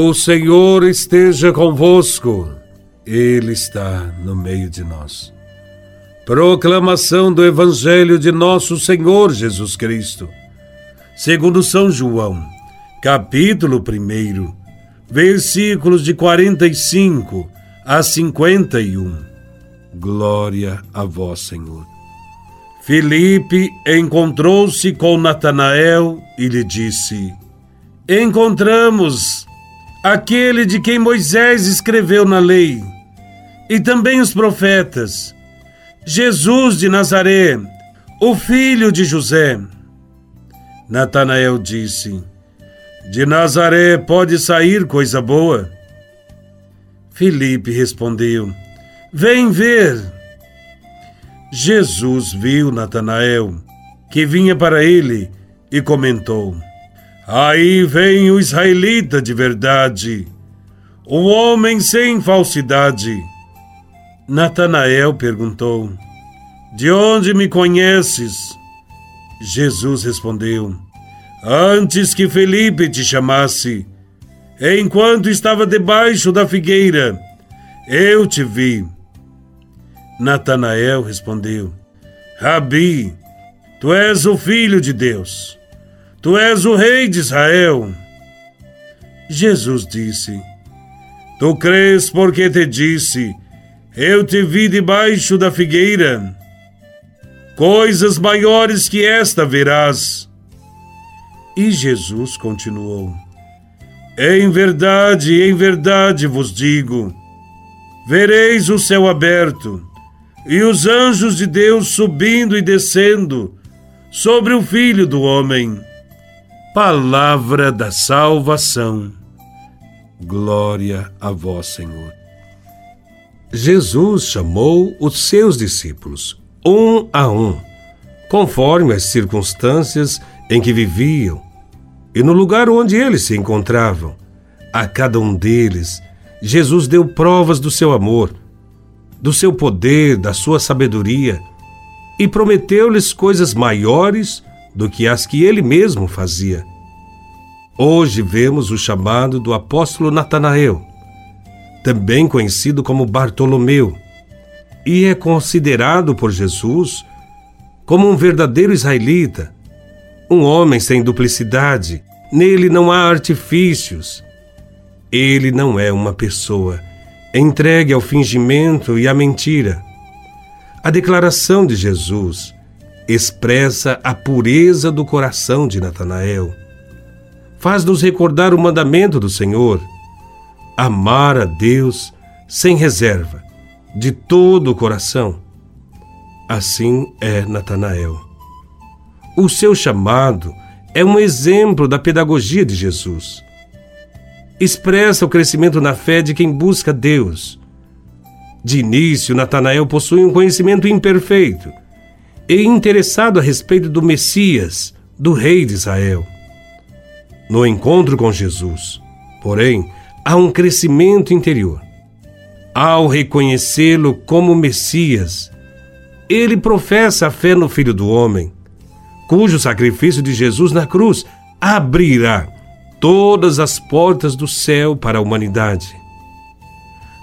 O Senhor esteja convosco, Ele está no meio de nós. Proclamação do Evangelho de Nosso Senhor Jesus Cristo, segundo São João, capítulo 1, versículos de 45 a 51. Glória a Vós, Senhor. Filipe encontrou-se com Natanael e lhe disse: Encontramos aquele de quem Moisés escreveu na lei, e também os profetas, Jesus de Nazaré, o filho de José. Natanael disse: De Nazaré pode sair coisa boa? Filipe respondeu: Vem ver. Jesus viu Natanael, que vinha para ele, e comentou: Aí vem o israelita de verdade, o homem sem falsidade. Natanael perguntou: De onde me conheces? Jesus respondeu: Antes que Felipe te chamasse, enquanto estava debaixo da figueira, eu te vi. Natanael respondeu: Rabi, tu és o filho de Deus. Tu és o rei de Israel. Jesus disse: Tu crês porque te disse: Eu te vi debaixo da figueira. Coisas maiores que esta verás. E Jesus continuou: Em verdade, em verdade vos digo: vereis o céu aberto e os anjos de Deus subindo e descendo sobre o Filho do Homem. Palavra da salvação. Glória a vós, Senhor. Jesus chamou os seus discípulos, um a um, conforme as circunstâncias em que viviam e no lugar onde eles se encontravam. A cada um deles, Jesus deu provas do seu amor, do seu poder, da sua sabedoria e prometeu-lhes coisas maiores do que as que ele mesmo fazia. Hoje vemos o chamado do apóstolo Natanael, também conhecido como Bartolomeu, e é considerado por Jesus como um verdadeiro israelita, um homem sem duplicidade, nele não há artifícios. Ele não é uma pessoa entregue ao fingimento e à mentira. A declaração de Jesus expressa a pureza do coração de Natanael. Faz-nos recordar o mandamento do Senhor: amar a Deus sem reserva, de todo o coração. Assim é Natanael. O seu chamado é um exemplo da pedagogia de Jesus. Expressa o crescimento na fé de quem busca Deus. De início, Natanael possui um conhecimento imperfeito e interessado a respeito do Messias, do Rei de Israel. No encontro com Jesus, porém, há um crescimento interior. Ao reconhecê-lo como Messias, ele professa a fé no Filho do Homem, cujo sacrifício de Jesus na cruz abrirá todas as portas do céu para a humanidade.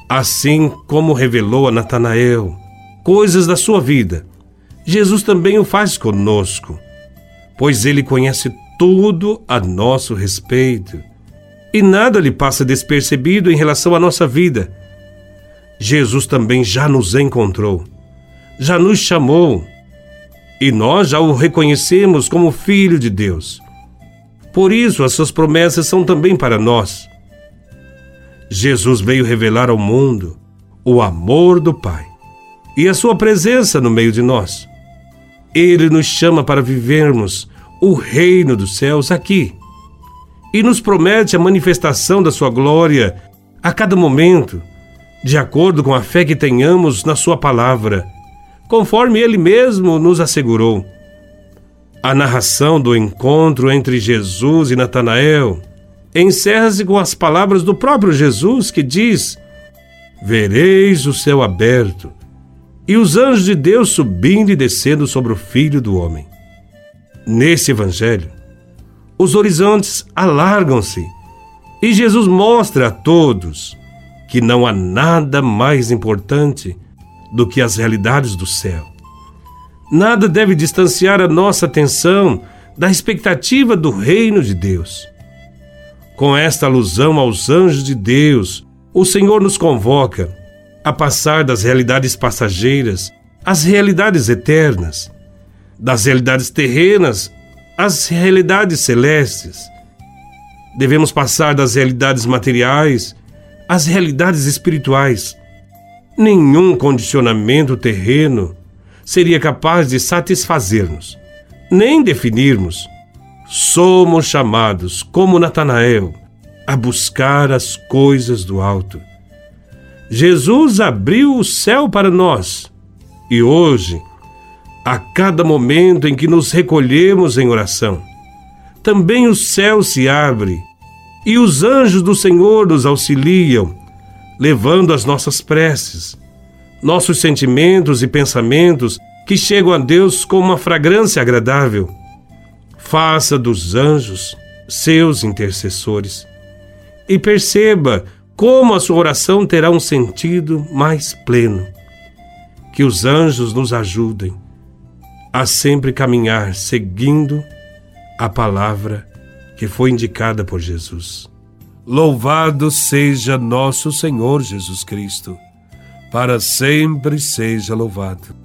Assim como revelou a Natanael coisas da sua vida, Jesus também o faz conosco, pois ele conhece tudo a nosso respeito e nada lhe passa despercebido em relação à nossa vida. Jesus também já nos encontrou, já nos chamou e nós já o reconhecemos como Filho de Deus. Por isso, as suas promessas são também para nós. Jesus veio revelar ao mundo o amor do Pai e a sua presença no meio de nós. Ele nos chama para vivermos o reino dos céus aqui e nos promete a manifestação da sua glória a cada momento, de acordo com a fé que tenhamos na sua palavra, conforme ele mesmo nos assegurou. A narração do encontro entre Jesus e Natanael encerra-se com as palavras do próprio Jesus que diz: Vereis o céu aberto e os anjos de Deus subindo e descendo sobre o Filho do Homem. Nesse Evangelho, os horizontes alargam-se E Jesus mostra a todos que não há nada mais importante do que as realidades do céu. Nada deve distanciar a nossa atenção da expectativa do reino de Deus. Com esta alusão aos anjos de Deus, o Senhor nos convoca a passar das realidades passageiras às realidades eternas, das realidades terrenas às realidades celestes. Devemos passar das realidades materiais às realidades espirituais. Nenhum condicionamento terreno seria capaz de satisfazer-nos, nem definirmos. Somos chamados, como Natanael, a buscar as coisas do alto. Jesus abriu o céu para nós e hoje, a cada momento em que nos recolhemos em oração, também o céu se abre e os anjos do Senhor nos auxiliam, levando as nossas preces nossos sentimentos e pensamentos que chegam a Deus com uma fragrância agradável. Faça dos anjos seus intercessores e perceba como a sua oração terá um sentido mais pleno. Que os anjos nos ajudem a sempre caminhar seguindo a palavra que foi indicada por Jesus. Louvado seja nosso Senhor Jesus Cristo para sempre seja louvado.